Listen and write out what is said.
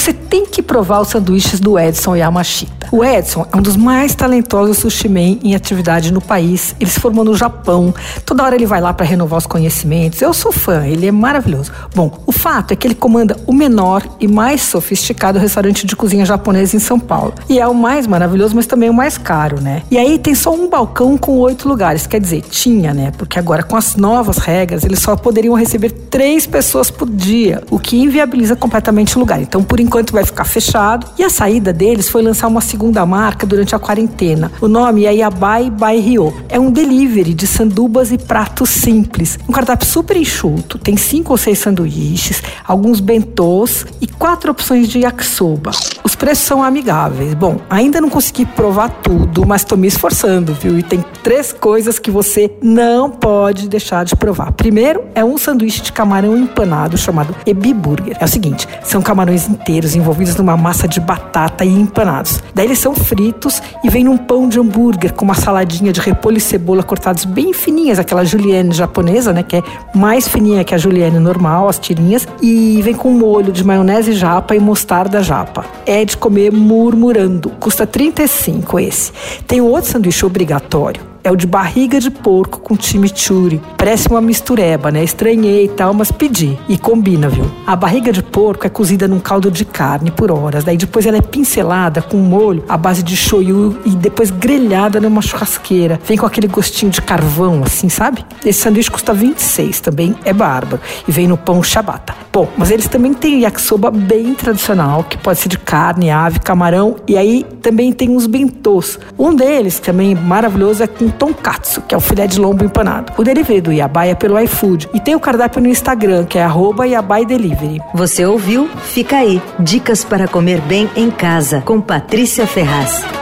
você tem que provar os sanduíches do Edson Yamashita. O Edson é um dos mais talentosos sushi men em atividade no país. Ele se formou no Japão. Toda hora ele vai lá para renovar os conhecimentos. Eu sou fã, ele é maravilhoso. Bom, o fato é que ele comanda o menor e mais sofisticado restaurante de cozinha japonesa em São Paulo. E é o mais maravilhoso, mas também o mais caro, né? E aí tem só um balcão com oito lugares. Quer dizer, tinha, né? Porque agora com as novas regras, eles só poderiam receber três pessoas por dia, o que inviabiliza completamente o lugar. Então, por enquanto, vai ficar fechado. E a saída deles foi lançar uma segunda marca durante a quarentena. O nome é Yabai by Rio. É um delivery de sandubas e pratos simples. Um cardápio super enxuto, tem cinco ou seis sanduíches, alguns bentôs e quatro opções de yakisoba. Os preços são amigáveis. Bom, ainda não consegui provar tudo, mas estou me esforçando, viu? E tem três coisas que você não pode deixar de provar. Primeiro é um sanduíche de camarão empanado chamado Ebi Burger. É o seguinte, são camarões inteiros envolvidos numa massa de batata e empanados. Daí eles são fritos e vem num pão de hambúrguer com uma saladinha de repolho e cebola cortados bem fininhas, aquela julienne japonesa, né, que é mais fininha que a julienne normal, as tirinhas, e vem com molho de maionese japa e mostarda japa. É de comer murmurando. Custa 35 esse. Tem outro sanduíche obrigatório é o de barriga de porco com chimichurri. Parece uma mistureba, né? Estranhei e tal, mas pedi. E combina, viu? A barriga de porco é cozida num caldo de carne por horas. Daí depois ela é pincelada com molho à base de shoyu e depois grelhada numa churrasqueira. Vem com aquele gostinho de carvão, assim, sabe? Esse sanduíche custa 26 também, é bárbaro. E vem no pão chabata. Bom, mas eles também têm yakisoba bem tradicional, que pode ser de carne, ave, camarão. E aí também tem uns bentôs. Um deles, também maravilhoso, é com tonkatsu, que é o filé de lombo empanado. O delivery do Yabai é pelo iFood. E tem o cardápio no Instagram, que é arroba Delivery. Você ouviu? Fica aí. Dicas para comer bem em casa, com Patrícia Ferraz.